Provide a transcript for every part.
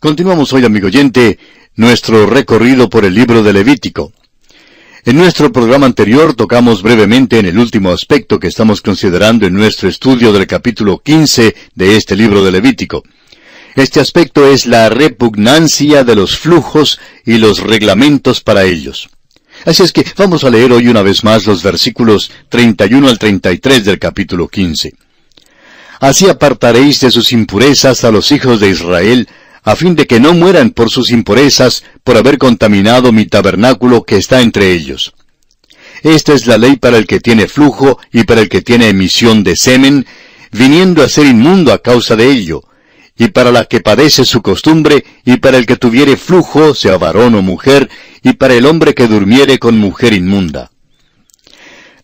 Continuamos hoy, amigo oyente, nuestro recorrido por el libro de Levítico. En nuestro programa anterior tocamos brevemente en el último aspecto que estamos considerando en nuestro estudio del capítulo 15 de este libro de Levítico. Este aspecto es la repugnancia de los flujos y los reglamentos para ellos. Así es que vamos a leer hoy una vez más los versículos 31 al 33 del capítulo 15. Así apartaréis de sus impurezas a los hijos de Israel, a fin de que no mueran por sus impurezas, por haber contaminado mi tabernáculo que está entre ellos. Esta es la ley para el que tiene flujo y para el que tiene emisión de semen, viniendo a ser inmundo a causa de ello, y para la que padece su costumbre, y para el que tuviere flujo, sea varón o mujer, y para el hombre que durmiere con mujer inmunda.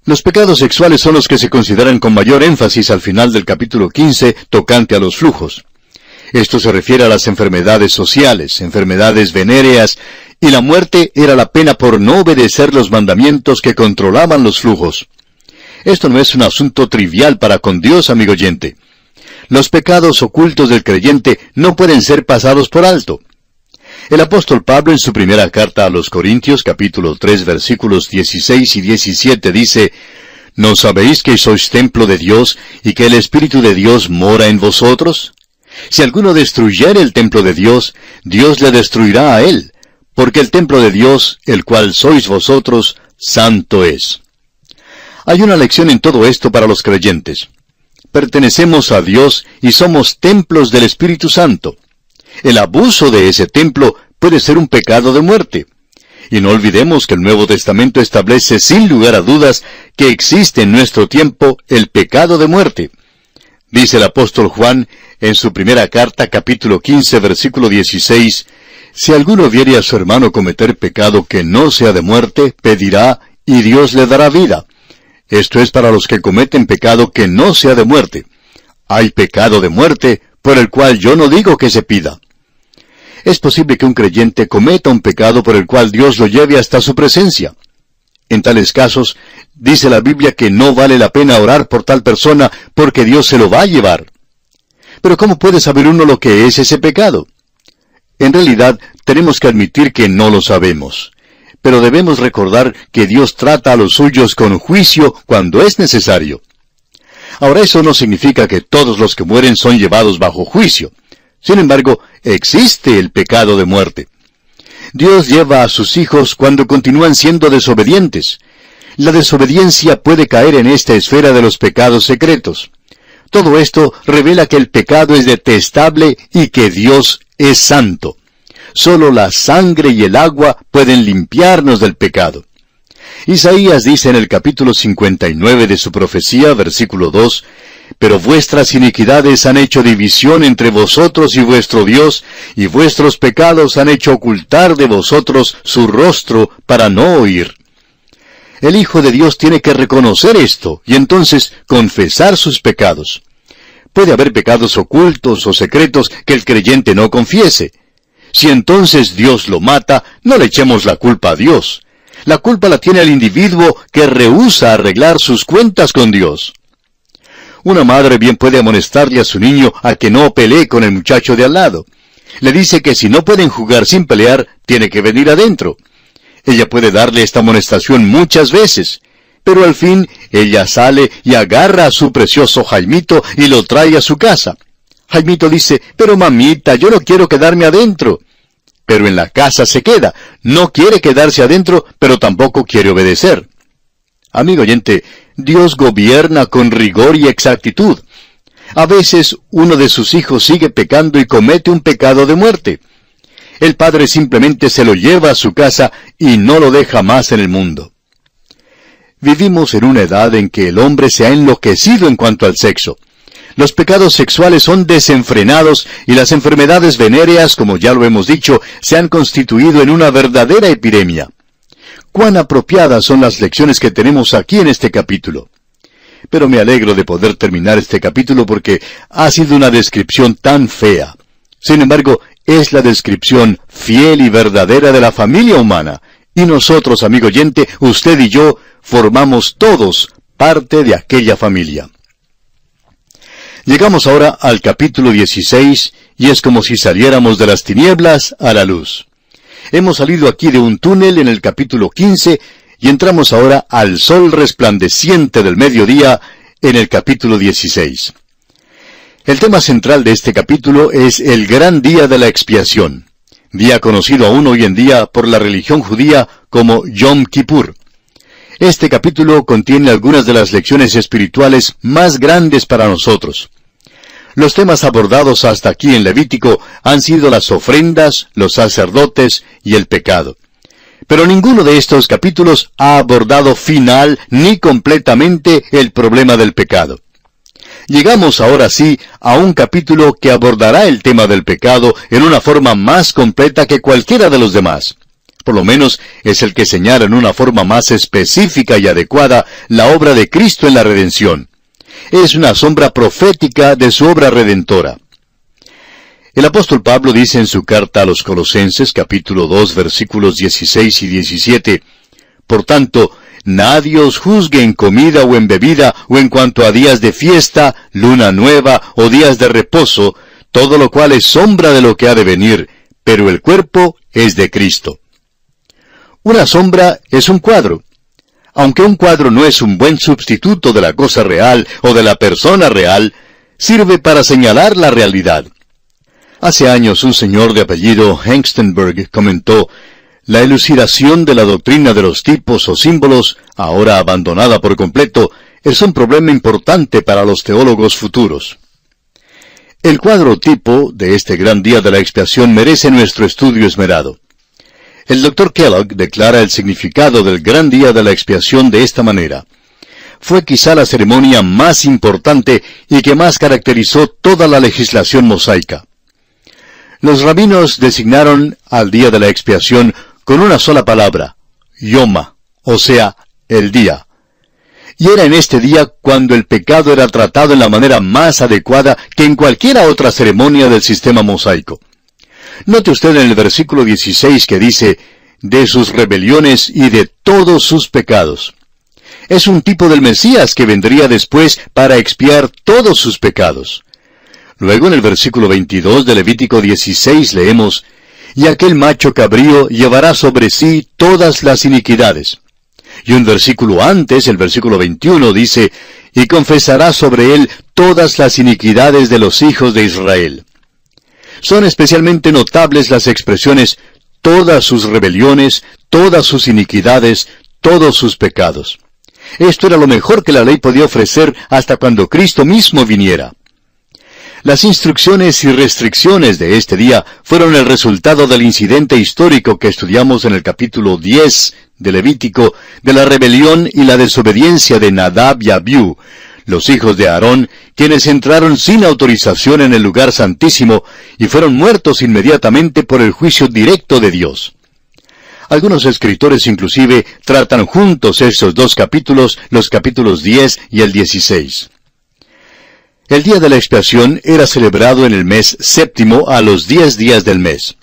Los pecados sexuales son los que se consideran con mayor énfasis al final del capítulo 15 tocante a los flujos. Esto se refiere a las enfermedades sociales, enfermedades venéreas, y la muerte era la pena por no obedecer los mandamientos que controlaban los flujos. Esto no es un asunto trivial para con Dios, amigo oyente. Los pecados ocultos del creyente no pueden ser pasados por alto. El apóstol Pablo en su primera carta a los Corintios capítulo 3 versículos 16 y 17 dice, ¿No sabéis que sois templo de Dios y que el Espíritu de Dios mora en vosotros? Si alguno destruyere el templo de Dios, Dios le destruirá a él, porque el templo de Dios, el cual sois vosotros, santo es. Hay una lección en todo esto para los creyentes. Pertenecemos a Dios y somos templos del Espíritu Santo. El abuso de ese templo puede ser un pecado de muerte. Y no olvidemos que el Nuevo Testamento establece sin lugar a dudas que existe en nuestro tiempo el pecado de muerte. Dice el apóstol Juan en su primera carta capítulo 15 versículo 16, Si alguno viere a su hermano cometer pecado que no sea de muerte, pedirá y Dios le dará vida. Esto es para los que cometen pecado que no sea de muerte. Hay pecado de muerte por el cual yo no digo que se pida. Es posible que un creyente cometa un pecado por el cual Dios lo lleve hasta su presencia. En tales casos, dice la Biblia que no vale la pena orar por tal persona porque Dios se lo va a llevar. Pero ¿cómo puede saber uno lo que es ese pecado? En realidad, tenemos que admitir que no lo sabemos. Pero debemos recordar que Dios trata a los suyos con juicio cuando es necesario. Ahora eso no significa que todos los que mueren son llevados bajo juicio. Sin embargo, existe el pecado de muerte. Dios lleva a sus hijos cuando continúan siendo desobedientes. La desobediencia puede caer en esta esfera de los pecados secretos. Todo esto revela que el pecado es detestable y que Dios es santo. Solo la sangre y el agua pueden limpiarnos del pecado. Isaías dice en el capítulo 59 de su profecía, versículo 2, Pero vuestras iniquidades han hecho división entre vosotros y vuestro Dios, y vuestros pecados han hecho ocultar de vosotros su rostro para no oír. El Hijo de Dios tiene que reconocer esto y entonces confesar sus pecados. Puede haber pecados ocultos o secretos que el creyente no confiese. Si entonces Dios lo mata, no le echemos la culpa a Dios. La culpa la tiene el individuo que rehúsa arreglar sus cuentas con Dios. Una madre bien puede amonestarle a su niño a que no pelee con el muchacho de al lado. Le dice que si no pueden jugar sin pelear, tiene que venir adentro. Ella puede darle esta amonestación muchas veces, pero al fin ella sale y agarra a su precioso Jaimito y lo trae a su casa. Jaimito dice, pero mamita, yo no quiero quedarme adentro. Pero en la casa se queda. No quiere quedarse adentro, pero tampoco quiere obedecer. Amigo oyente, Dios gobierna con rigor y exactitud. A veces uno de sus hijos sigue pecando y comete un pecado de muerte el padre simplemente se lo lleva a su casa y no lo deja más en el mundo. Vivimos en una edad en que el hombre se ha enloquecido en cuanto al sexo. Los pecados sexuales son desenfrenados y las enfermedades venéreas, como ya lo hemos dicho, se han constituido en una verdadera epidemia. Cuán apropiadas son las lecciones que tenemos aquí en este capítulo. Pero me alegro de poder terminar este capítulo porque ha sido una descripción tan fea. Sin embargo, es la descripción fiel y verdadera de la familia humana. Y nosotros, amigo oyente, usted y yo, formamos todos parte de aquella familia. Llegamos ahora al capítulo 16 y es como si saliéramos de las tinieblas a la luz. Hemos salido aquí de un túnel en el capítulo 15 y entramos ahora al sol resplandeciente del mediodía en el capítulo 16. El tema central de este capítulo es el gran día de la expiación, día conocido aún hoy en día por la religión judía como Yom Kippur. Este capítulo contiene algunas de las lecciones espirituales más grandes para nosotros. Los temas abordados hasta aquí en Levítico han sido las ofrendas, los sacerdotes y el pecado. Pero ninguno de estos capítulos ha abordado final ni completamente el problema del pecado. Llegamos ahora sí a un capítulo que abordará el tema del pecado en una forma más completa que cualquiera de los demás. Por lo menos es el que señala en una forma más específica y adecuada la obra de Cristo en la redención. Es una sombra profética de su obra redentora. El apóstol Pablo dice en su carta a los Colosenses capítulo 2 versículos 16 y 17, Por tanto, nadie os juzgue en comida o en bebida o en cuanto a días de fiesta, luna nueva o días de reposo, todo lo cual es sombra de lo que ha de venir, pero el cuerpo es de Cristo. Una sombra es un cuadro. Aunque un cuadro no es un buen sustituto de la cosa real o de la persona real, sirve para señalar la realidad. Hace años un señor de apellido Hengstenberg comentó, la elucidación de la doctrina de los tipos o símbolos, ahora abandonada por completo, es un problema importante para los teólogos futuros. El cuadro tipo de este gran día de la expiación merece nuestro estudio esmerado. El doctor Kellogg declara el significado del gran día de la expiación de esta manera. Fue quizá la ceremonia más importante y que más caracterizó toda la legislación mosaica. Los rabinos designaron al día de la expiación con una sola palabra, Yoma, o sea, el día. Y era en este día cuando el pecado era tratado en la manera más adecuada que en cualquiera otra ceremonia del sistema mosaico. Note usted en el versículo 16 que dice, de sus rebeliones y de todos sus pecados. Es un tipo del Mesías que vendría después para expiar todos sus pecados. Luego en el versículo 22 de Levítico 16 leemos, Y aquel macho cabrío llevará sobre sí todas las iniquidades. Y un versículo antes, el versículo 21, dice, Y confesará sobre él todas las iniquidades de los hijos de Israel. Son especialmente notables las expresiones todas sus rebeliones, todas sus iniquidades, todos sus pecados. Esto era lo mejor que la ley podía ofrecer hasta cuando Cristo mismo viniera. Las instrucciones y restricciones de este día fueron el resultado del incidente histórico que estudiamos en el capítulo 10 de Levítico de la rebelión y la desobediencia de Nadab y Abiú, los hijos de Aarón, quienes entraron sin autorización en el lugar santísimo y fueron muertos inmediatamente por el juicio directo de Dios. Algunos escritores inclusive tratan juntos esos dos capítulos, los capítulos 10 y el 16. El día de la expiación era celebrado en el mes séptimo a los diez días del mes.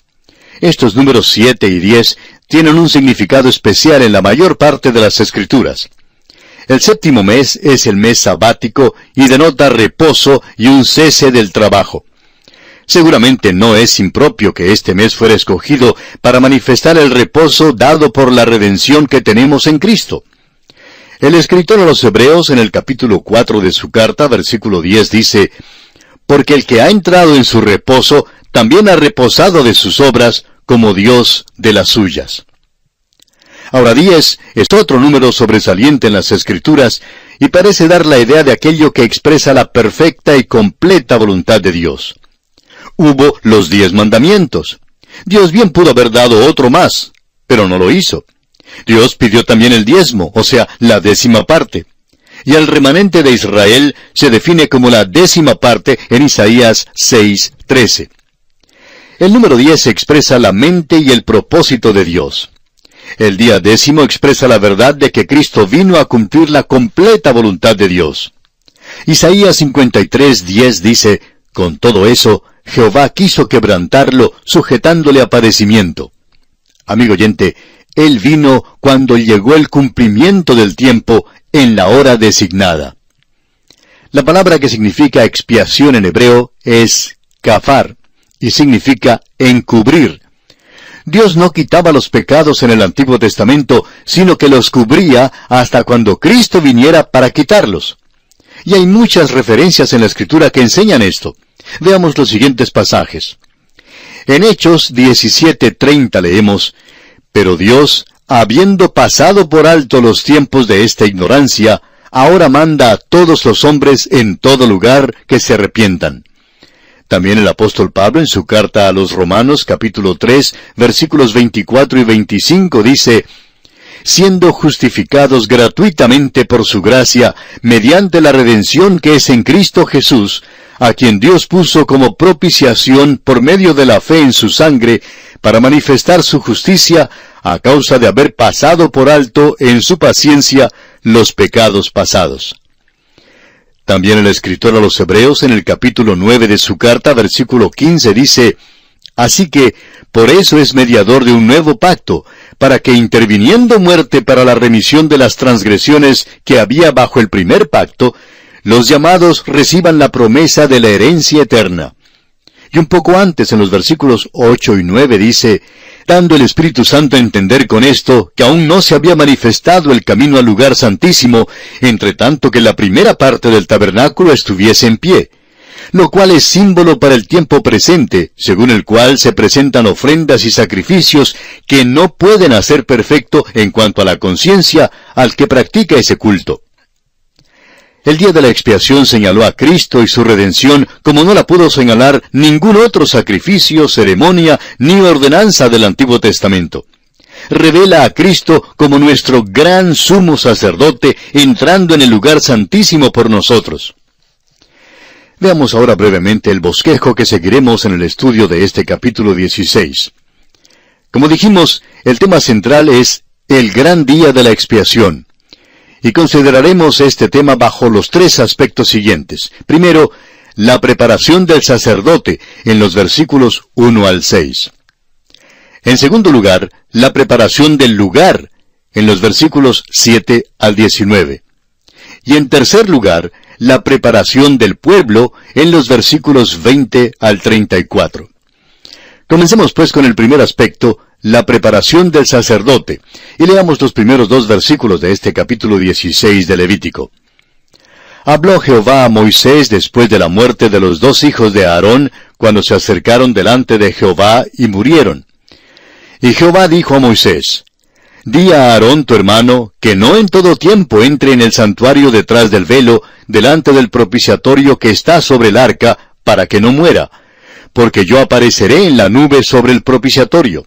Estos números siete y diez tienen un significado especial en la mayor parte de las escrituras. El séptimo mes es el mes sabático y denota reposo y un cese del trabajo. Seguramente no es impropio que este mes fuera escogido para manifestar el reposo dado por la redención que tenemos en Cristo. El escritor a los Hebreos en el capítulo 4 de su carta, versículo 10 dice, Porque el que ha entrado en su reposo, también ha reposado de sus obras, como Dios de las suyas. Ahora 10 es otro número sobresaliente en las Escrituras y parece dar la idea de aquello que expresa la perfecta y completa voluntad de Dios. Hubo los diez mandamientos. Dios bien pudo haber dado otro más, pero no lo hizo. Dios pidió también el diezmo, o sea, la décima parte. Y el remanente de Israel se define como la décima parte en Isaías 6:13. El número 10 expresa la mente y el propósito de Dios. El día décimo expresa la verdad de que Cristo vino a cumplir la completa voluntad de Dios. Isaías 53:10 dice, Con todo eso, Jehová quiso quebrantarlo, sujetándole a padecimiento. Amigo oyente, él vino cuando llegó el cumplimiento del tiempo en la hora designada. La palabra que significa expiación en hebreo es kafar, y significa encubrir. Dios no quitaba los pecados en el Antiguo Testamento, sino que los cubría hasta cuando Cristo viniera para quitarlos. Y hay muchas referencias en la Escritura que enseñan esto. Veamos los siguientes pasajes. En Hechos 17:30 leemos, Pero Dios, habiendo pasado por alto los tiempos de esta ignorancia, ahora manda a todos los hombres en todo lugar que se arrepientan. También el apóstol Pablo en su carta a los Romanos capítulo 3 versículos 24 y 25 dice, siendo justificados gratuitamente por su gracia, mediante la redención que es en Cristo Jesús, a quien Dios puso como propiciación por medio de la fe en su sangre, para manifestar su justicia a causa de haber pasado por alto en su paciencia los pecados pasados. También el escritor a los Hebreos en el capítulo 9 de su carta, versículo 15, dice, Así que, por eso es mediador de un nuevo pacto, para que interviniendo muerte para la remisión de las transgresiones que había bajo el primer pacto, los llamados reciban la promesa de la herencia eterna. Y un poco antes, en los versículos 8 y 9, dice, dando el Espíritu Santo a entender con esto que aún no se había manifestado el camino al lugar santísimo, entre tanto que la primera parte del tabernáculo estuviese en pie, lo cual es símbolo para el tiempo presente, según el cual se presentan ofrendas y sacrificios que no pueden hacer perfecto en cuanto a la conciencia al que practica ese culto. El día de la expiación señaló a Cristo y su redención como no la pudo señalar ningún otro sacrificio, ceremonia ni ordenanza del Antiguo Testamento. Revela a Cristo como nuestro gran sumo sacerdote entrando en el lugar santísimo por nosotros. Veamos ahora brevemente el bosquejo que seguiremos en el estudio de este capítulo 16. Como dijimos, el tema central es el gran día de la expiación y consideraremos este tema bajo los tres aspectos siguientes. Primero, la preparación del sacerdote en los versículos 1 al 6. En segundo lugar, la preparación del lugar en los versículos 7 al 19. Y en tercer lugar, la preparación del pueblo en los versículos 20 al 34. Comencemos pues con el primer aspecto, la preparación del sacerdote. Y leamos los primeros dos versículos de este capítulo 16 de Levítico. Habló Jehová a Moisés después de la muerte de los dos hijos de Aarón, cuando se acercaron delante de Jehová y murieron. Y Jehová dijo a Moisés, Di a Aarón tu hermano, que no en todo tiempo entre en el santuario detrás del velo, delante del propiciatorio que está sobre el arca, para que no muera, porque yo apareceré en la nube sobre el propiciatorio.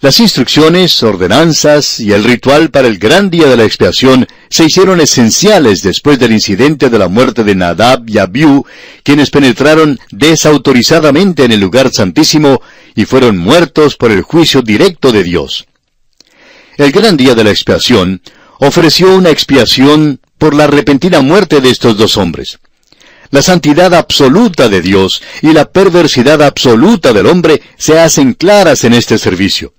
Las instrucciones, ordenanzas y el ritual para el gran día de la expiación se hicieron esenciales después del incidente de la muerte de Nadab y Abiú, quienes penetraron desautorizadamente en el lugar santísimo y fueron muertos por el juicio directo de Dios. El gran día de la expiación ofreció una expiación por la repentina muerte de estos dos hombres. La santidad absoluta de Dios y la perversidad absoluta del hombre se hacen claras en este servicio.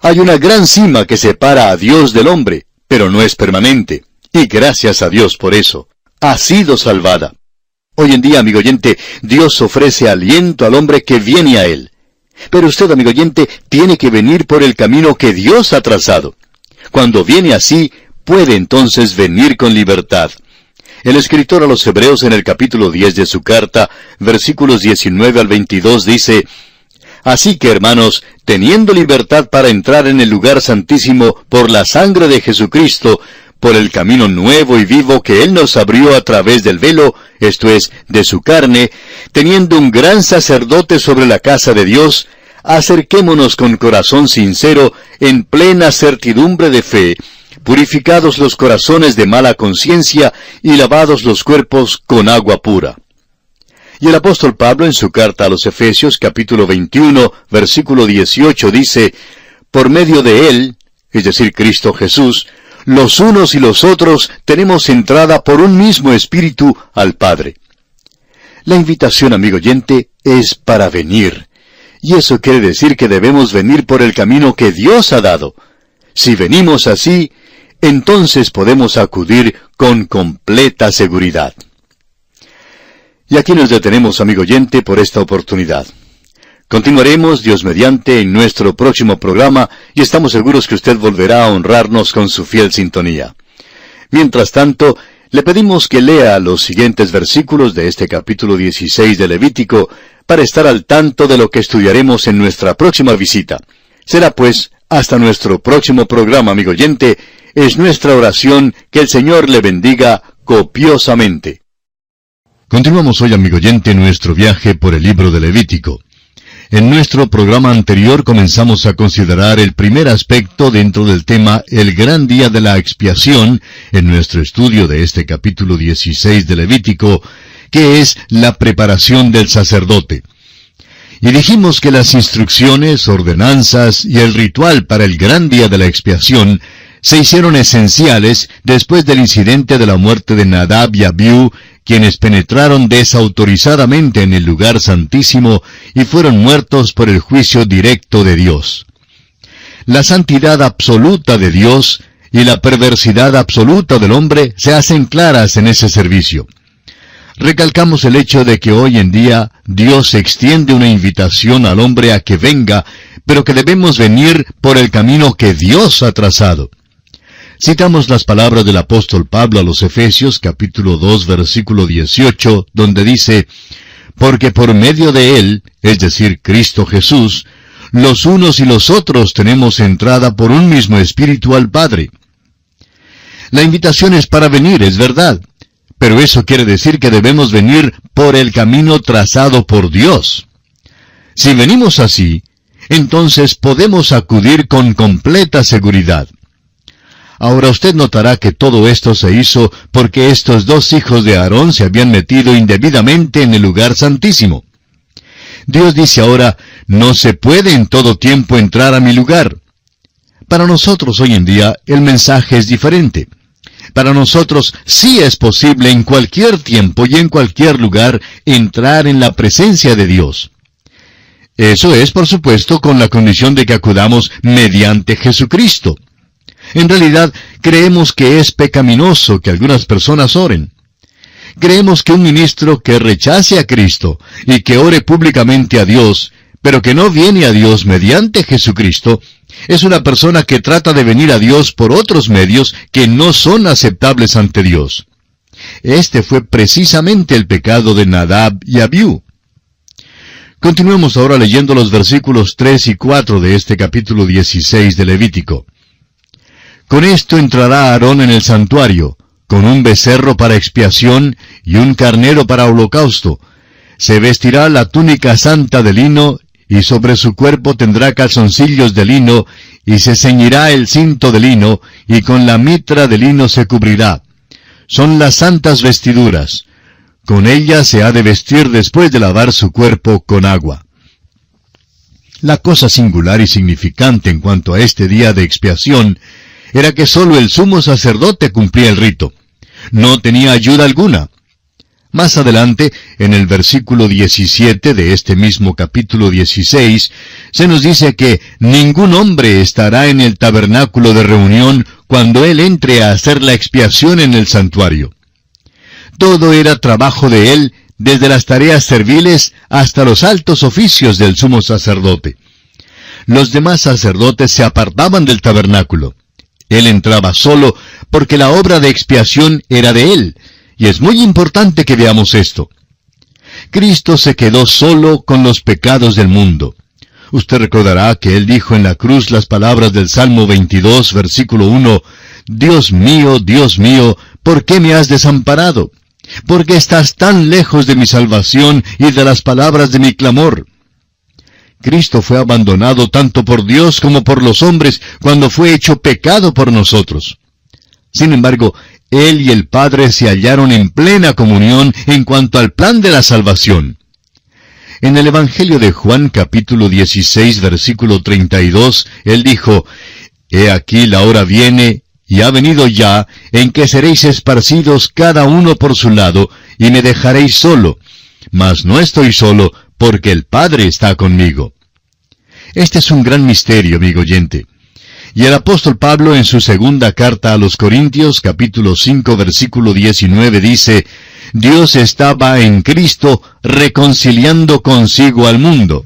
Hay una gran cima que separa a Dios del hombre, pero no es permanente. Y gracias a Dios por eso. Ha sido salvada. Hoy en día, amigo oyente, Dios ofrece aliento al hombre que viene a Él. Pero usted, amigo oyente, tiene que venir por el camino que Dios ha trazado. Cuando viene así, puede entonces venir con libertad. El escritor a los Hebreos en el capítulo 10 de su carta, versículos 19 al 22 dice, Así que, hermanos, teniendo libertad para entrar en el lugar santísimo por la sangre de Jesucristo, por el camino nuevo y vivo que Él nos abrió a través del velo, esto es, de su carne, teniendo un gran sacerdote sobre la casa de Dios, acerquémonos con corazón sincero, en plena certidumbre de fe, purificados los corazones de mala conciencia y lavados los cuerpos con agua pura. Y el apóstol Pablo en su carta a los Efesios capítulo 21 versículo 18 dice, Por medio de Él, es decir, Cristo Jesús, los unos y los otros tenemos entrada por un mismo espíritu al Padre. La invitación, amigo oyente, es para venir. Y eso quiere decir que debemos venir por el camino que Dios ha dado. Si venimos así, entonces podemos acudir con completa seguridad. Y aquí nos detenemos, amigo oyente, por esta oportunidad. Continuaremos, Dios mediante, en nuestro próximo programa y estamos seguros que usted volverá a honrarnos con su fiel sintonía. Mientras tanto, le pedimos que lea los siguientes versículos de este capítulo 16 de Levítico para estar al tanto de lo que estudiaremos en nuestra próxima visita. Será pues hasta nuestro próximo programa, amigo oyente. Es nuestra oración que el Señor le bendiga copiosamente. Continuamos hoy, amigo oyente, nuestro viaje por el libro de Levítico. En nuestro programa anterior comenzamos a considerar el primer aspecto dentro del tema El gran día de la expiación en nuestro estudio de este capítulo 16 de Levítico, que es la preparación del sacerdote. Y dijimos que las instrucciones, ordenanzas y el ritual para el gran día de la expiación se hicieron esenciales después del incidente de la muerte de Nadab y Abiú quienes penetraron desautorizadamente en el lugar santísimo y fueron muertos por el juicio directo de Dios. La santidad absoluta de Dios y la perversidad absoluta del hombre se hacen claras en ese servicio. Recalcamos el hecho de que hoy en día Dios extiende una invitación al hombre a que venga, pero que debemos venir por el camino que Dios ha trazado. Citamos las palabras del apóstol Pablo a los Efesios capítulo 2 versículo 18, donde dice, Porque por medio de Él, es decir, Cristo Jesús, los unos y los otros tenemos entrada por un mismo espíritu al Padre. La invitación es para venir, es verdad, pero eso quiere decir que debemos venir por el camino trazado por Dios. Si venimos así, entonces podemos acudir con completa seguridad. Ahora usted notará que todo esto se hizo porque estos dos hijos de Aarón se habían metido indebidamente en el lugar santísimo. Dios dice ahora, no se puede en todo tiempo entrar a mi lugar. Para nosotros hoy en día el mensaje es diferente. Para nosotros sí es posible en cualquier tiempo y en cualquier lugar entrar en la presencia de Dios. Eso es, por supuesto, con la condición de que acudamos mediante Jesucristo. En realidad, creemos que es pecaminoso que algunas personas oren. Creemos que un ministro que rechace a Cristo y que ore públicamente a Dios, pero que no viene a Dios mediante Jesucristo, es una persona que trata de venir a Dios por otros medios que no son aceptables ante Dios. Este fue precisamente el pecado de Nadab y Abiú. Continuemos ahora leyendo los versículos 3 y 4 de este capítulo 16 de Levítico. Con esto entrará Aarón en el santuario, con un becerro para expiación y un carnero para holocausto. Se vestirá la túnica santa de lino, y sobre su cuerpo tendrá calzoncillos de lino, y se ceñirá el cinto de lino, y con la mitra de lino se cubrirá. Son las santas vestiduras. Con ellas se ha de vestir después de lavar su cuerpo con agua. La cosa singular y significante en cuanto a este día de expiación era que sólo el sumo sacerdote cumplía el rito. No tenía ayuda alguna. Más adelante, en el versículo 17 de este mismo capítulo 16, se nos dice que ningún hombre estará en el tabernáculo de reunión cuando él entre a hacer la expiación en el santuario. Todo era trabajo de él, desde las tareas serviles hasta los altos oficios del sumo sacerdote. Los demás sacerdotes se apartaban del tabernáculo. Él entraba solo porque la obra de expiación era de Él, y es muy importante que veamos esto. Cristo se quedó solo con los pecados del mundo. Usted recordará que Él dijo en la cruz las palabras del Salmo 22, versículo 1, Dios mío, Dios mío, ¿por qué me has desamparado? ¿Por qué estás tan lejos de mi salvación y de las palabras de mi clamor? Cristo fue abandonado tanto por Dios como por los hombres cuando fue hecho pecado por nosotros. Sin embargo, Él y el Padre se hallaron en plena comunión en cuanto al plan de la salvación. En el Evangelio de Juan capítulo 16 versículo 32, Él dijo, He aquí la hora viene, y ha venido ya, en que seréis esparcidos cada uno por su lado, y me dejaréis solo. Mas no estoy solo, porque el Padre está conmigo. Este es un gran misterio, amigo oyente. Y el apóstol Pablo en su segunda carta a los Corintios, capítulo 5, versículo 19, dice, Dios estaba en Cristo reconciliando consigo al mundo.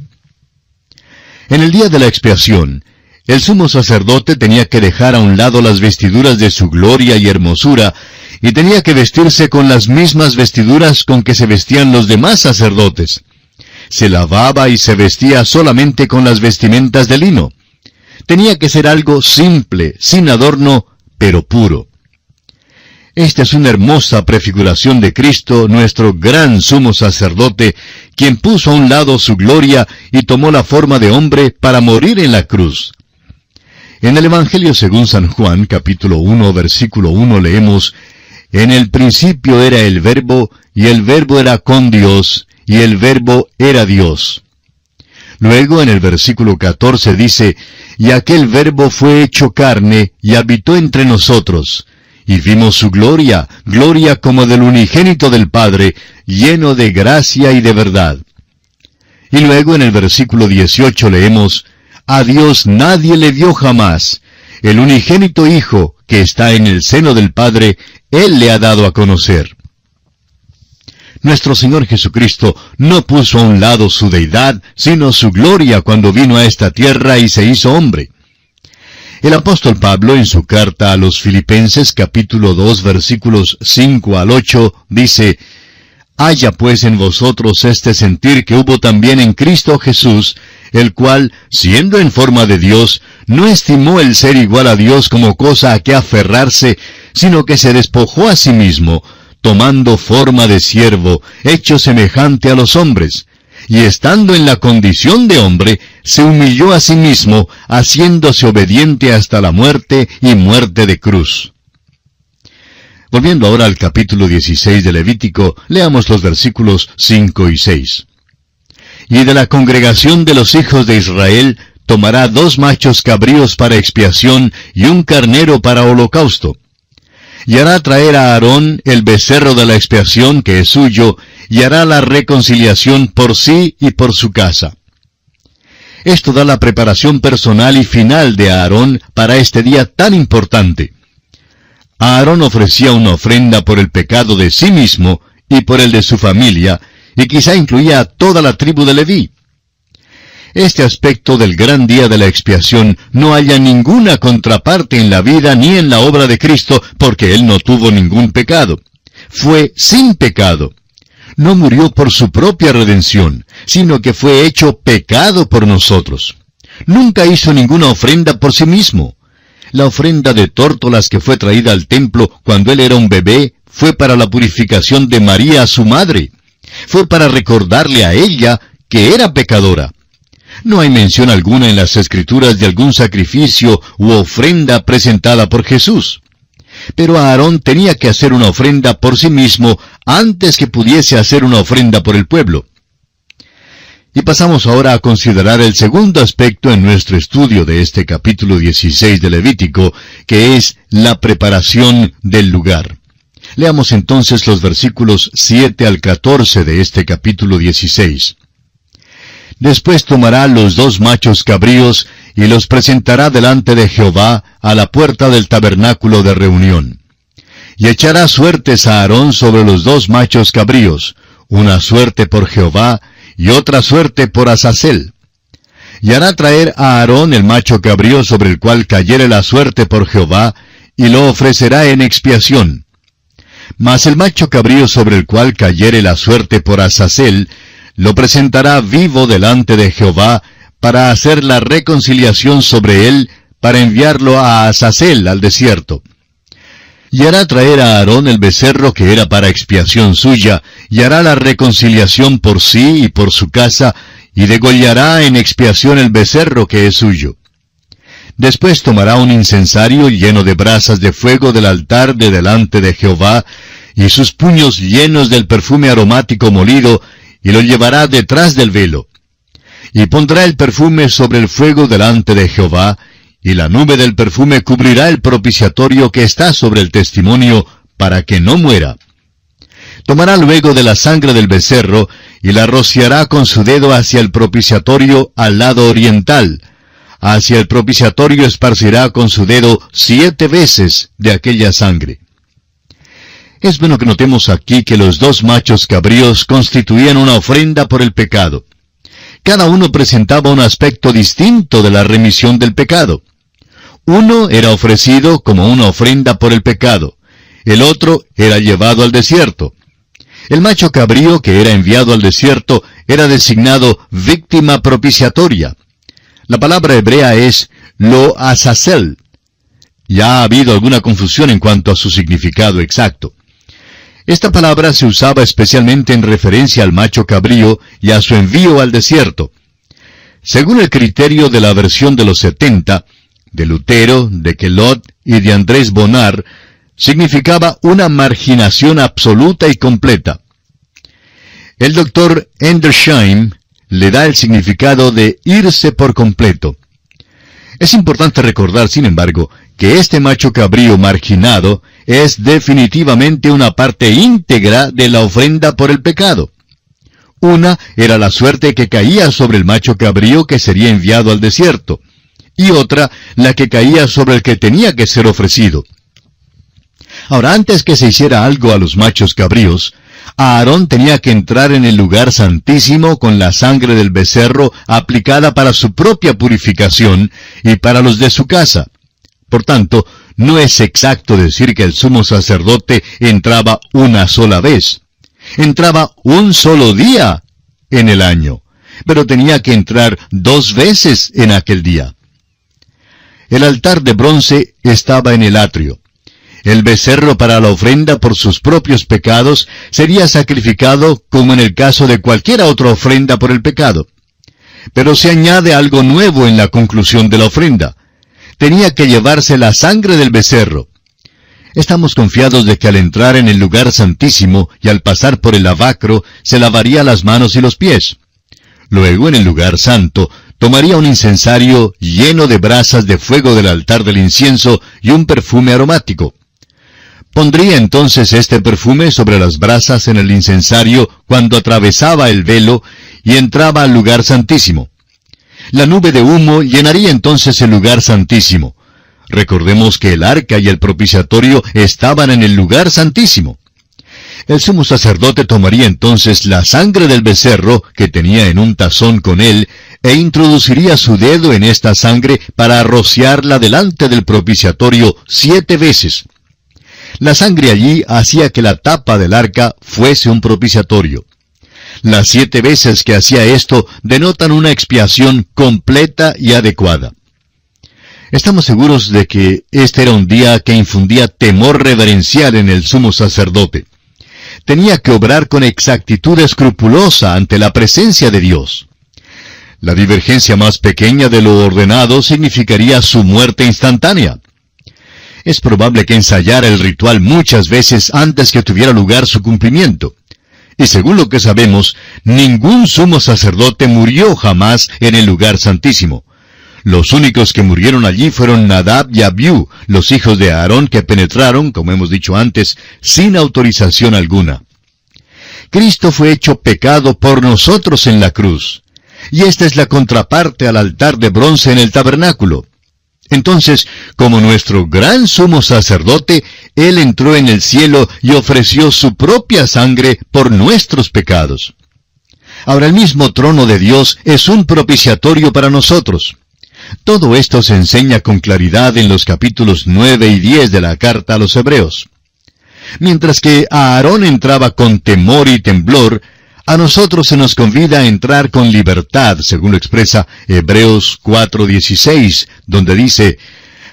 En el día de la expiación, el sumo sacerdote tenía que dejar a un lado las vestiduras de su gloria y hermosura, y tenía que vestirse con las mismas vestiduras con que se vestían los demás sacerdotes. Se lavaba y se vestía solamente con las vestimentas de lino. Tenía que ser algo simple, sin adorno, pero puro. Esta es una hermosa prefiguración de Cristo, nuestro gran sumo sacerdote, quien puso a un lado su gloria y tomó la forma de hombre para morir en la cruz. En el Evangelio según San Juan, capítulo 1, versículo 1, leemos, En el principio era el verbo, y el verbo era con Dios, y el verbo era Dios. Luego en el versículo 14 dice, Y aquel verbo fue hecho carne, y habitó entre nosotros, y vimos su gloria, gloria como del unigénito del Padre, lleno de gracia y de verdad. Y luego en el versículo 18 leemos, A Dios nadie le dio jamás. El unigénito Hijo, que está en el seno del Padre, Él le ha dado a conocer. Nuestro Señor Jesucristo no puso a un lado su deidad, sino su gloria cuando vino a esta tierra y se hizo hombre. El apóstol Pablo en su carta a los Filipenses capítulo 2 versículos 5 al 8 dice, Haya pues en vosotros este sentir que hubo también en Cristo Jesús, el cual, siendo en forma de Dios, no estimó el ser igual a Dios como cosa a que aferrarse, sino que se despojó a sí mismo, tomando forma de siervo, hecho semejante a los hombres, y estando en la condición de hombre, se humilló a sí mismo, haciéndose obediente hasta la muerte y muerte de cruz. Volviendo ahora al capítulo 16 de Levítico, leamos los versículos 5 y 6. Y de la congregación de los hijos de Israel tomará dos machos cabríos para expiación y un carnero para holocausto. Y hará traer a Aarón el becerro de la expiación que es suyo, y hará la reconciliación por sí y por su casa. Esto da la preparación personal y final de Aarón para este día tan importante. Aarón ofrecía una ofrenda por el pecado de sí mismo y por el de su familia, y quizá incluía a toda la tribu de Leví. Este aspecto del gran día de la expiación no haya ninguna contraparte en la vida ni en la obra de Cristo, porque Él no tuvo ningún pecado. Fue sin pecado no murió por su propia redención, sino que fue hecho pecado por nosotros. Nunca hizo ninguna ofrenda por sí mismo. La ofrenda de tórtolas que fue traída al templo cuando él era un bebé fue para la purificación de María, su madre. Fue para recordarle a ella que era pecadora. No hay mención alguna en las escrituras de algún sacrificio u ofrenda presentada por Jesús. Pero Aarón tenía que hacer una ofrenda por sí mismo antes que pudiese hacer una ofrenda por el pueblo. Y pasamos ahora a considerar el segundo aspecto en nuestro estudio de este capítulo 16 de Levítico, que es la preparación del lugar. Leamos entonces los versículos 7 al 14 de este capítulo 16. Después tomará los dos machos cabríos y los presentará delante de Jehová a la puerta del tabernáculo de reunión. Y echará suertes a Aarón sobre los dos machos cabríos, una suerte por Jehová y otra suerte por Azazel. Y hará traer a Aarón el macho cabrío sobre el cual cayere la suerte por Jehová, y lo ofrecerá en expiación. Mas el macho cabrío sobre el cual cayere la suerte por Azazel, lo presentará vivo delante de Jehová, para hacer la reconciliación sobre él, para enviarlo a Azazel al desierto. Y hará traer a Aarón el becerro que era para expiación suya, y hará la reconciliación por sí y por su casa, y degollará en expiación el becerro que es suyo. Después tomará un incensario lleno de brasas de fuego del altar de delante de Jehová, y sus puños llenos del perfume aromático molido, y lo llevará detrás del velo y pondrá el perfume sobre el fuego delante de Jehová, y la nube del perfume cubrirá el propiciatorio que está sobre el testimonio, para que no muera. Tomará luego de la sangre del becerro, y la rociará con su dedo hacia el propiciatorio al lado oriental. Hacia el propiciatorio esparcirá con su dedo siete veces de aquella sangre. Es bueno que notemos aquí que los dos machos cabríos constituían una ofrenda por el pecado. Cada uno presentaba un aspecto distinto de la remisión del pecado. Uno era ofrecido como una ofrenda por el pecado, el otro era llevado al desierto. El macho cabrío que era enviado al desierto era designado víctima propiciatoria. La palabra hebrea es lo azazel. Ya ha habido alguna confusión en cuanto a su significado exacto. Esta palabra se usaba especialmente en referencia al macho cabrío y a su envío al desierto. Según el criterio de la versión de los setenta, de Lutero, de Quelot y de Andrés Bonar, significaba una marginación absoluta y completa. El doctor Endersheim le da el significado de irse por completo. Es importante recordar, sin embargo, que este macho cabrío marginado es definitivamente una parte íntegra de la ofrenda por el pecado. Una era la suerte que caía sobre el macho cabrío que sería enviado al desierto y otra la que caía sobre el que tenía que ser ofrecido. Ahora, antes que se hiciera algo a los machos cabríos, Aarón tenía que entrar en el lugar santísimo con la sangre del becerro aplicada para su propia purificación y para los de su casa. Por tanto, no es exacto decir que el sumo sacerdote entraba una sola vez. Entraba un solo día en el año, pero tenía que entrar dos veces en aquel día. El altar de bronce estaba en el atrio. El becerro para la ofrenda por sus propios pecados sería sacrificado como en el caso de cualquier otra ofrenda por el pecado. Pero se añade algo nuevo en la conclusión de la ofrenda. Tenía que llevarse la sangre del becerro. Estamos confiados de que al entrar en el lugar santísimo y al pasar por el lavacro se lavaría las manos y los pies. Luego, en el lugar santo, tomaría un incensario lleno de brasas de fuego del altar del incienso y un perfume aromático. Pondría entonces este perfume sobre las brasas en el incensario cuando atravesaba el velo y entraba al lugar santísimo. La nube de humo llenaría entonces el lugar santísimo. Recordemos que el arca y el propiciatorio estaban en el lugar santísimo. El sumo sacerdote tomaría entonces la sangre del becerro que tenía en un tazón con él e introduciría su dedo en esta sangre para rociarla delante del propiciatorio siete veces. La sangre allí hacía que la tapa del arca fuese un propiciatorio. Las siete veces que hacía esto denotan una expiación completa y adecuada. Estamos seguros de que este era un día que infundía temor reverencial en el sumo sacerdote. Tenía que obrar con exactitud escrupulosa ante la presencia de Dios. La divergencia más pequeña de lo ordenado significaría su muerte instantánea. Es probable que ensayara el ritual muchas veces antes que tuviera lugar su cumplimiento. Y según lo que sabemos, ningún sumo sacerdote murió jamás en el lugar santísimo. Los únicos que murieron allí fueron Nadab y Abiú, los hijos de Aarón que penetraron, como hemos dicho antes, sin autorización alguna. Cristo fue hecho pecado por nosotros en la cruz. Y esta es la contraparte al altar de bronce en el tabernáculo. Entonces, como nuestro gran sumo sacerdote, Él entró en el cielo y ofreció su propia sangre por nuestros pecados. Ahora el mismo trono de Dios es un propiciatorio para nosotros. Todo esto se enseña con claridad en los capítulos 9 y 10 de la carta a los Hebreos. Mientras que Aarón entraba con temor y temblor, a nosotros se nos convida a entrar con libertad, según lo expresa Hebreos 4:16, donde dice,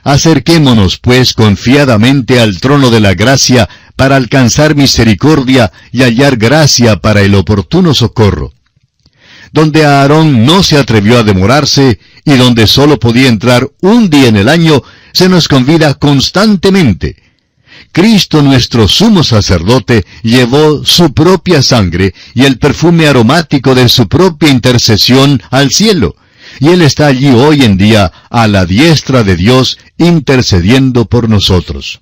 Acerquémonos pues confiadamente al trono de la gracia para alcanzar misericordia y hallar gracia para el oportuno socorro. Donde Aarón no se atrevió a demorarse y donde sólo podía entrar un día en el año, se nos convida constantemente Cristo nuestro sumo sacerdote llevó su propia sangre y el perfume aromático de su propia intercesión al cielo, y Él está allí hoy en día a la diestra de Dios intercediendo por nosotros.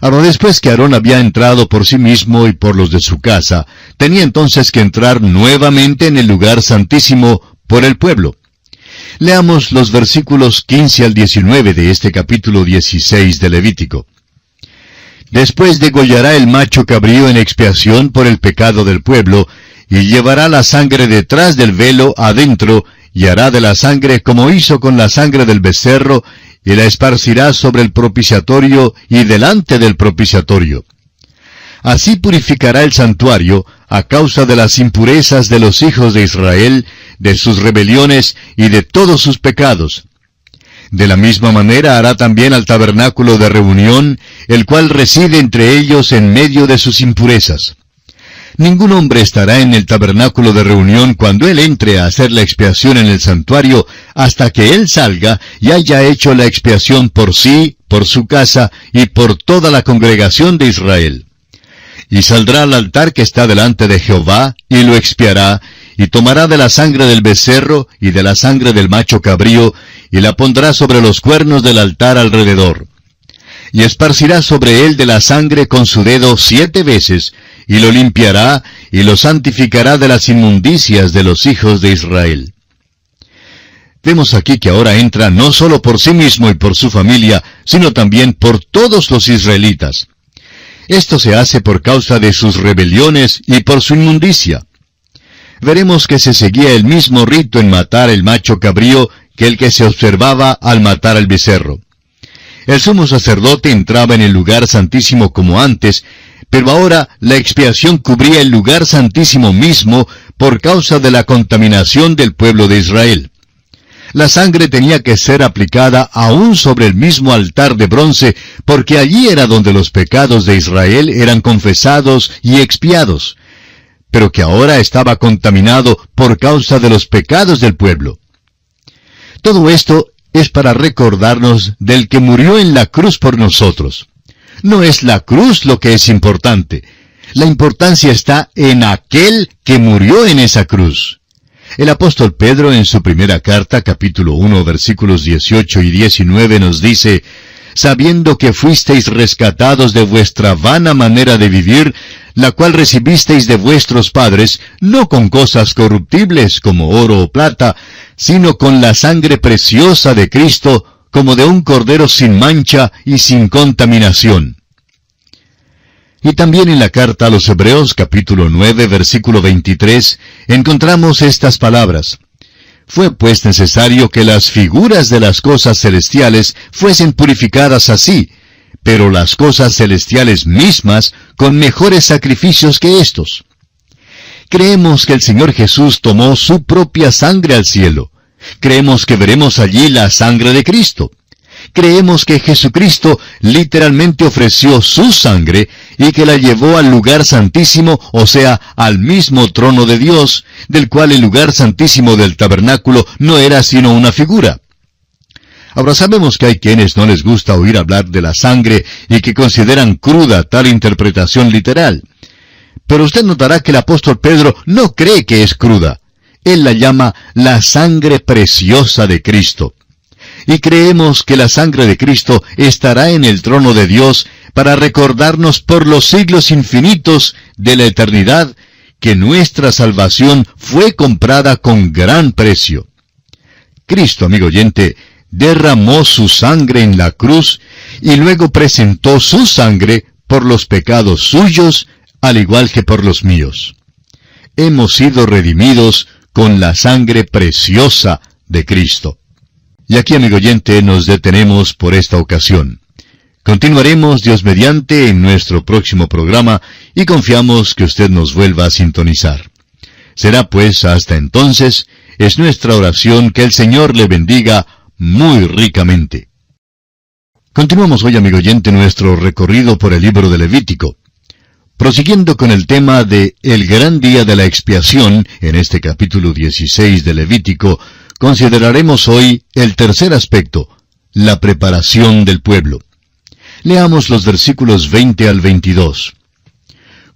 Ahora después que Aarón había entrado por sí mismo y por los de su casa, tenía entonces que entrar nuevamente en el lugar santísimo por el pueblo. Leamos los versículos 15 al 19 de este capítulo 16 de Levítico. Después degollará el macho cabrío en expiación por el pecado del pueblo, y llevará la sangre detrás del velo adentro, y hará de la sangre como hizo con la sangre del becerro, y la esparcirá sobre el propiciatorio y delante del propiciatorio. Así purificará el santuario a causa de las impurezas de los hijos de Israel, de sus rebeliones y de todos sus pecados. De la misma manera hará también al tabernáculo de reunión, el cual reside entre ellos en medio de sus impurezas. Ningún hombre estará en el tabernáculo de reunión cuando él entre a hacer la expiación en el santuario, hasta que él salga y haya hecho la expiación por sí, por su casa y por toda la congregación de Israel. Y saldrá al altar que está delante de Jehová, y lo expiará, y tomará de la sangre del becerro y de la sangre del macho cabrío, y la pondrá sobre los cuernos del altar alrededor. Y esparcirá sobre él de la sangre con su dedo siete veces, y lo limpiará y lo santificará de las inmundicias de los hijos de Israel. Vemos aquí que ahora entra no solo por sí mismo y por su familia, sino también por todos los israelitas. Esto se hace por causa de sus rebeliones y por su inmundicia. Veremos que se seguía el mismo rito en matar el macho cabrío que el que se observaba al matar al becerro. El sumo sacerdote entraba en el lugar santísimo como antes, pero ahora la expiación cubría el lugar santísimo mismo por causa de la contaminación del pueblo de Israel. La sangre tenía que ser aplicada aún sobre el mismo altar de bronce, porque allí era donde los pecados de Israel eran confesados y expiados, pero que ahora estaba contaminado por causa de los pecados del pueblo. Todo esto es para recordarnos del que murió en la cruz por nosotros. No es la cruz lo que es importante. La importancia está en aquel que murió en esa cruz. El apóstol Pedro en su primera carta, capítulo 1, versículos 18 y 19 nos dice, sabiendo que fuisteis rescatados de vuestra vana manera de vivir, la cual recibisteis de vuestros padres, no con cosas corruptibles como oro o plata, sino con la sangre preciosa de Cristo, como de un cordero sin mancha y sin contaminación. Y también en la carta a los Hebreos capítulo 9 versículo 23 encontramos estas palabras. Fue pues necesario que las figuras de las cosas celestiales fuesen purificadas así, pero las cosas celestiales mismas con mejores sacrificios que estos. Creemos que el Señor Jesús tomó su propia sangre al cielo, Creemos que veremos allí la sangre de Cristo. Creemos que Jesucristo literalmente ofreció su sangre y que la llevó al lugar santísimo, o sea, al mismo trono de Dios, del cual el lugar santísimo del tabernáculo no era sino una figura. Ahora sabemos que hay quienes no les gusta oír hablar de la sangre y que consideran cruda tal interpretación literal. Pero usted notará que el apóstol Pedro no cree que es cruda. Él la llama la sangre preciosa de Cristo. Y creemos que la sangre de Cristo estará en el trono de Dios para recordarnos por los siglos infinitos de la eternidad que nuestra salvación fue comprada con gran precio. Cristo, amigo oyente, derramó su sangre en la cruz y luego presentó su sangre por los pecados suyos, al igual que por los míos. Hemos sido redimidos con la sangre preciosa de Cristo. Y aquí, amigo oyente, nos detenemos por esta ocasión. Continuaremos, Dios mediante, en nuestro próximo programa y confiamos que usted nos vuelva a sintonizar. Será pues hasta entonces, es nuestra oración que el Señor le bendiga muy ricamente. Continuamos hoy, amigo oyente, nuestro recorrido por el libro de Levítico. Prosiguiendo con el tema de el gran día de la expiación, en este capítulo 16 de Levítico, consideraremos hoy el tercer aspecto, la preparación del pueblo. Leamos los versículos 20 al 22.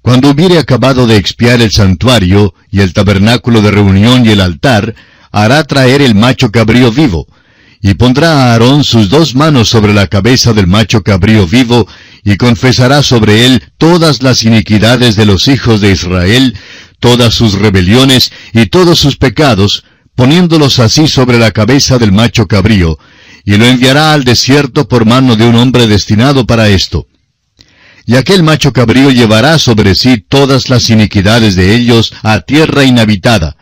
Cuando hubiere acabado de expiar el santuario y el tabernáculo de reunión y el altar, hará traer el macho cabrío vivo, y pondrá a Aarón sus dos manos sobre la cabeza del macho cabrío vivo, y confesará sobre él todas las iniquidades de los hijos de Israel, todas sus rebeliones y todos sus pecados, poniéndolos así sobre la cabeza del macho cabrío, y lo enviará al desierto por mano de un hombre destinado para esto. Y aquel macho cabrío llevará sobre sí todas las iniquidades de ellos a tierra inhabitada,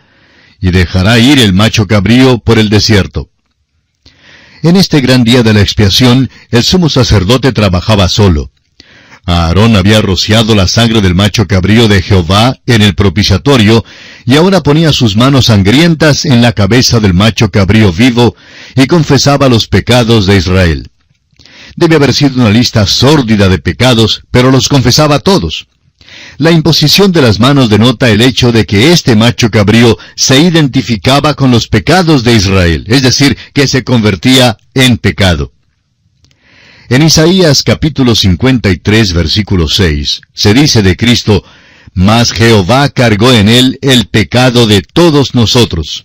y dejará ir el macho cabrío por el desierto. En este gran día de la expiación, el sumo sacerdote trabajaba solo. Aarón había rociado la sangre del macho cabrío de Jehová en el propiciatorio, y ahora ponía sus manos sangrientas en la cabeza del macho cabrío vivo, y confesaba los pecados de Israel. Debe haber sido una lista sórdida de pecados, pero los confesaba todos. La imposición de las manos denota el hecho de que este macho cabrío se identificaba con los pecados de Israel, es decir, que se convertía en pecado. En Isaías capítulo 53 versículo 6 se dice de Cristo, Mas Jehová cargó en él el pecado de todos nosotros.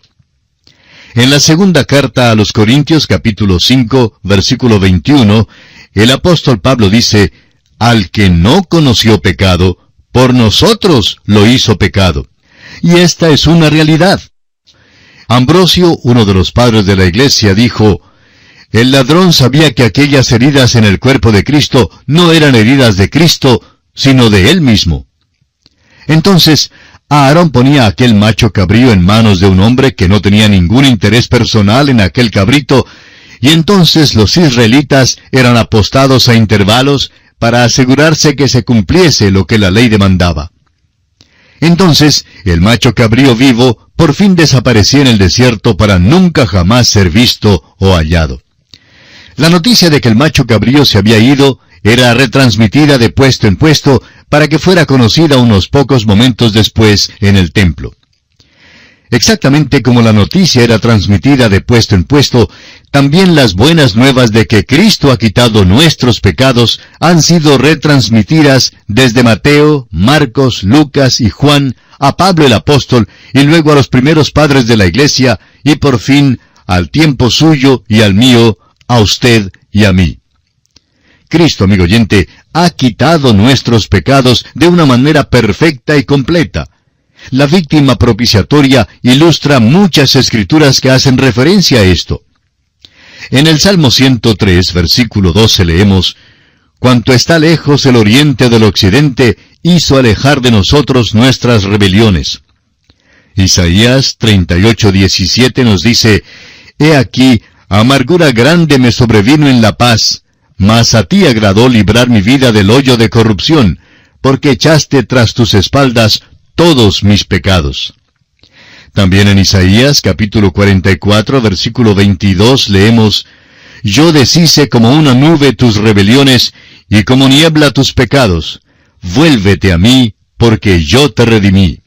En la segunda carta a los Corintios capítulo 5 versículo 21, el apóstol Pablo dice, Al que no conoció pecado, por nosotros lo hizo pecado. Y esta es una realidad. Ambrosio, uno de los padres de la iglesia, dijo, el ladrón sabía que aquellas heridas en el cuerpo de Cristo no eran heridas de Cristo, sino de él mismo. Entonces, Aarón ponía aquel macho cabrío en manos de un hombre que no tenía ningún interés personal en aquel cabrito, y entonces los israelitas eran apostados a intervalos para asegurarse que se cumpliese lo que la ley demandaba. Entonces, el macho cabrío vivo por fin desaparecía en el desierto para nunca jamás ser visto o hallado. La noticia de que el macho cabrío se había ido era retransmitida de puesto en puesto para que fuera conocida unos pocos momentos después en el templo. Exactamente como la noticia era transmitida de puesto en puesto, también las buenas nuevas de que Cristo ha quitado nuestros pecados han sido retransmitidas desde Mateo, Marcos, Lucas y Juan a Pablo el apóstol y luego a los primeros padres de la iglesia y por fin al tiempo suyo y al mío a usted y a mí. Cristo, amigo oyente, ha quitado nuestros pecados de una manera perfecta y completa. La víctima propiciatoria ilustra muchas escrituras que hacen referencia a esto. En el Salmo 103, versículo 12 leemos, Cuanto está lejos el oriente del occidente, hizo alejar de nosotros nuestras rebeliones. Isaías 38, 17 nos dice, He aquí, Amargura grande me sobrevino en la paz, mas a ti agradó librar mi vida del hoyo de corrupción, porque echaste tras tus espaldas todos mis pecados. También en Isaías capítulo 44 versículo 22 leemos, Yo deshice como una nube tus rebeliones y como niebla tus pecados. Vuélvete a mí, porque yo te redimí.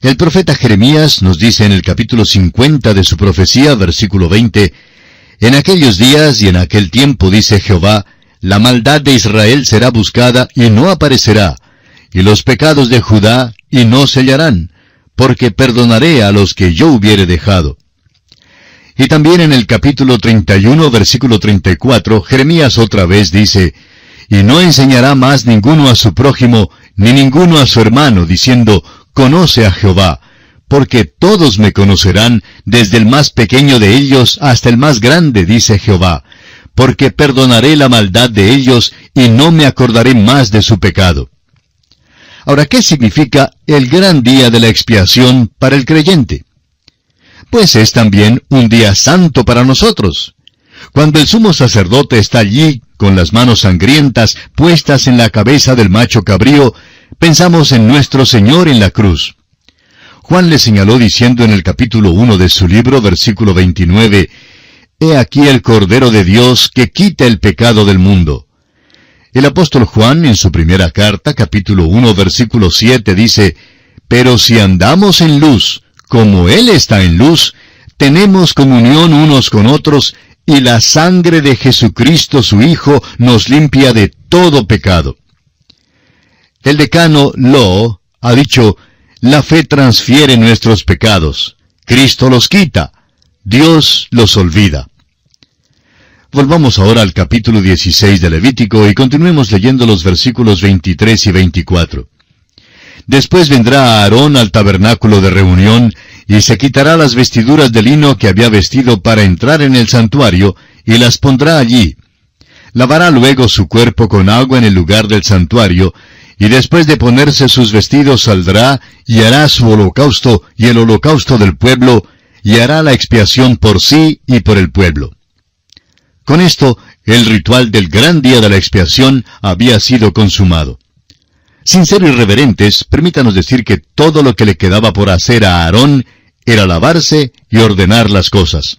El profeta Jeremías nos dice en el capítulo 50 de su profecía, versículo 20, En aquellos días y en aquel tiempo, dice Jehová, la maldad de Israel será buscada y no aparecerá, y los pecados de Judá y no se hallarán, porque perdonaré a los que yo hubiere dejado. Y también en el capítulo 31, versículo 34, Jeremías otra vez dice, Y no enseñará más ninguno a su prójimo, ni ninguno a su hermano, diciendo, Conoce a Jehová, porque todos me conocerán, desde el más pequeño de ellos hasta el más grande, dice Jehová, porque perdonaré la maldad de ellos y no me acordaré más de su pecado. Ahora, ¿qué significa el gran día de la expiación para el creyente? Pues es también un día santo para nosotros. Cuando el sumo sacerdote está allí, con las manos sangrientas puestas en la cabeza del macho cabrío, pensamos en nuestro Señor en la cruz. Juan le señaló diciendo en el capítulo 1 de su libro, versículo 29, He aquí el Cordero de Dios que quita el pecado del mundo. El apóstol Juan en su primera carta, capítulo 1, versículo 7, dice, Pero si andamos en luz, como Él está en luz, tenemos comunión unos con otros, y la sangre de Jesucristo su Hijo nos limpia de todo pecado. El decano Lo ha dicho, la fe transfiere nuestros pecados. Cristo los quita. Dios los olvida. Volvamos ahora al capítulo 16 de Levítico y continuemos leyendo los versículos 23 y 24. Después vendrá Aarón al tabernáculo de reunión y se quitará las vestiduras de lino que había vestido para entrar en el santuario y las pondrá allí Lavará luego su cuerpo con agua en el lugar del santuario, y después de ponerse sus vestidos saldrá y hará su holocausto y el holocausto del pueblo, y hará la expiación por sí y por el pueblo. Con esto, el ritual del gran día de la expiación había sido consumado. Sin ser irreverentes, permítanos decir que todo lo que le quedaba por hacer a Aarón era lavarse y ordenar las cosas.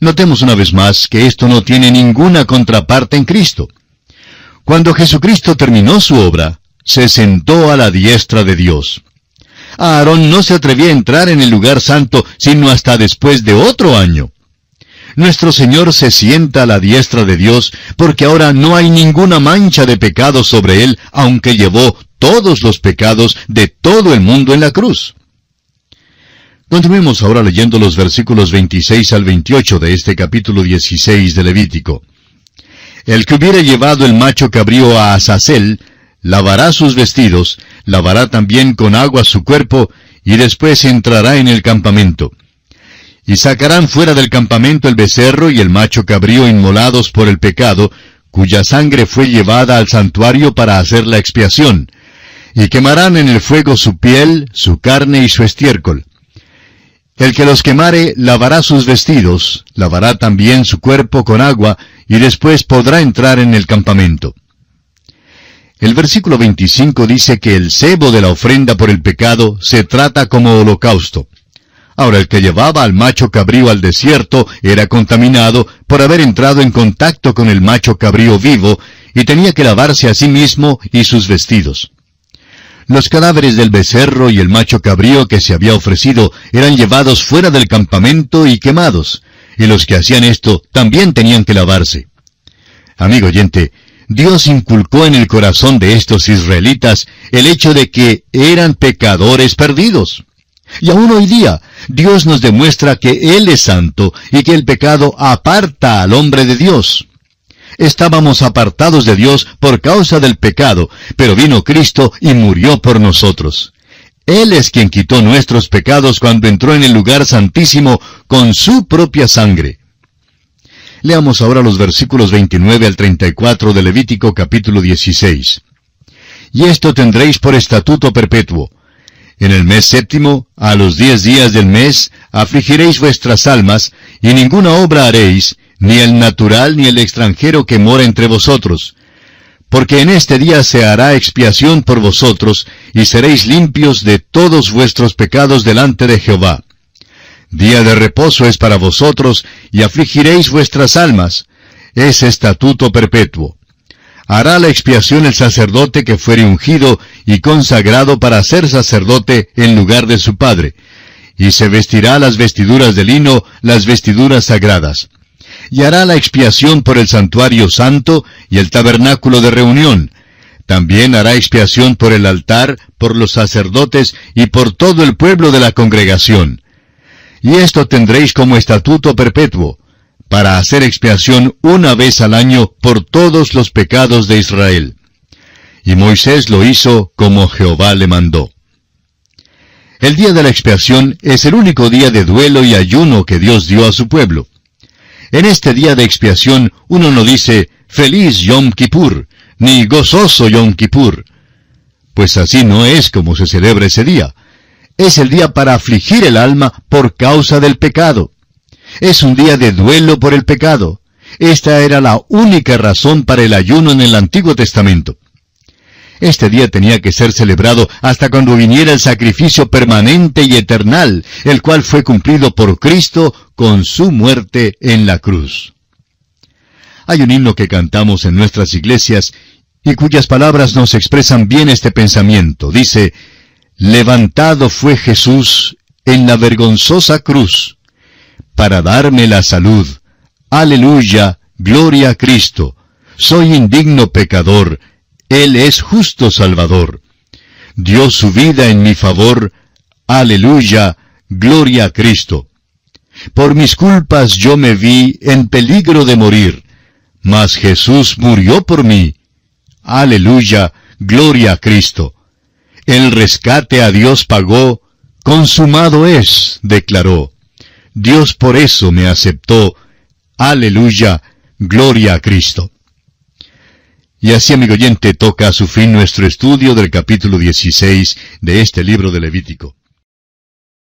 Notemos una vez más que esto no tiene ninguna contraparte en Cristo. Cuando Jesucristo terminó su obra, se sentó a la diestra de Dios. Aarón no se atrevía a entrar en el lugar santo sino hasta después de otro año. Nuestro Señor se sienta a la diestra de Dios porque ahora no hay ninguna mancha de pecado sobre él, aunque llevó todos los pecados de todo el mundo en la cruz. Continuemos ahora leyendo los versículos 26 al 28 de este capítulo 16 de Levítico. El que hubiere llevado el macho cabrío a Azazel, lavará sus vestidos, lavará también con agua su cuerpo, y después entrará en el campamento. Y sacarán fuera del campamento el becerro y el macho cabrío inmolados por el pecado, cuya sangre fue llevada al santuario para hacer la expiación, y quemarán en el fuego su piel, su carne y su estiércol. El que los quemare lavará sus vestidos, lavará también su cuerpo con agua, y después podrá entrar en el campamento. El versículo 25 dice que el cebo de la ofrenda por el pecado se trata como holocausto. Ahora el que llevaba al macho cabrío al desierto era contaminado por haber entrado en contacto con el macho cabrío vivo y tenía que lavarse a sí mismo y sus vestidos. Los cadáveres del becerro y el macho cabrío que se había ofrecido eran llevados fuera del campamento y quemados, y los que hacían esto también tenían que lavarse. Amigo oyente, Dios inculcó en el corazón de estos israelitas el hecho de que eran pecadores perdidos. Y aún hoy día, Dios nos demuestra que Él es santo y que el pecado aparta al hombre de Dios. Estábamos apartados de Dios por causa del pecado, pero vino Cristo y murió por nosotros. Él es quien quitó nuestros pecados cuando entró en el lugar santísimo con su propia sangre. Leamos ahora los versículos 29 al 34 de Levítico capítulo 16. Y esto tendréis por estatuto perpetuo. En el mes séptimo, a los diez días del mes, afligiréis vuestras almas, y ninguna obra haréis, ni el natural ni el extranjero que mora entre vosotros. Porque en este día se hará expiación por vosotros, y seréis limpios de todos vuestros pecados delante de Jehová. Día de reposo es para vosotros, y afligiréis vuestras almas. Es estatuto perpetuo. Hará la expiación el sacerdote que fuere ungido y consagrado para ser sacerdote en lugar de su padre, y se vestirá las vestiduras de lino, las vestiduras sagradas y hará la expiación por el santuario santo y el tabernáculo de reunión. También hará expiación por el altar, por los sacerdotes y por todo el pueblo de la congregación. Y esto tendréis como estatuto perpetuo, para hacer expiación una vez al año por todos los pecados de Israel. Y Moisés lo hizo como Jehová le mandó. El día de la expiación es el único día de duelo y ayuno que Dios dio a su pueblo. En este día de expiación uno no dice feliz Yom Kippur, ni gozoso Yom Kippur, pues así no es como se celebra ese día. Es el día para afligir el alma por causa del pecado. Es un día de duelo por el pecado. Esta era la única razón para el ayuno en el Antiguo Testamento. Este día tenía que ser celebrado hasta cuando viniera el sacrificio permanente y eternal, el cual fue cumplido por Cristo con su muerte en la cruz. Hay un himno que cantamos en nuestras iglesias y cuyas palabras nos expresan bien este pensamiento. Dice, Levantado fue Jesús en la vergonzosa cruz para darme la salud. Aleluya, gloria a Cristo. Soy indigno pecador, él es justo Salvador. Dio su vida en mi favor. Aleluya, gloria a Cristo. Por mis culpas yo me vi en peligro de morir, mas Jesús murió por mí. Aleluya, gloria a Cristo. El rescate a Dios pagó, consumado es, declaró. Dios por eso me aceptó. Aleluya, gloria a Cristo. Y así, amigo oyente, toca a su fin nuestro estudio del capítulo 16 de este libro de Levítico.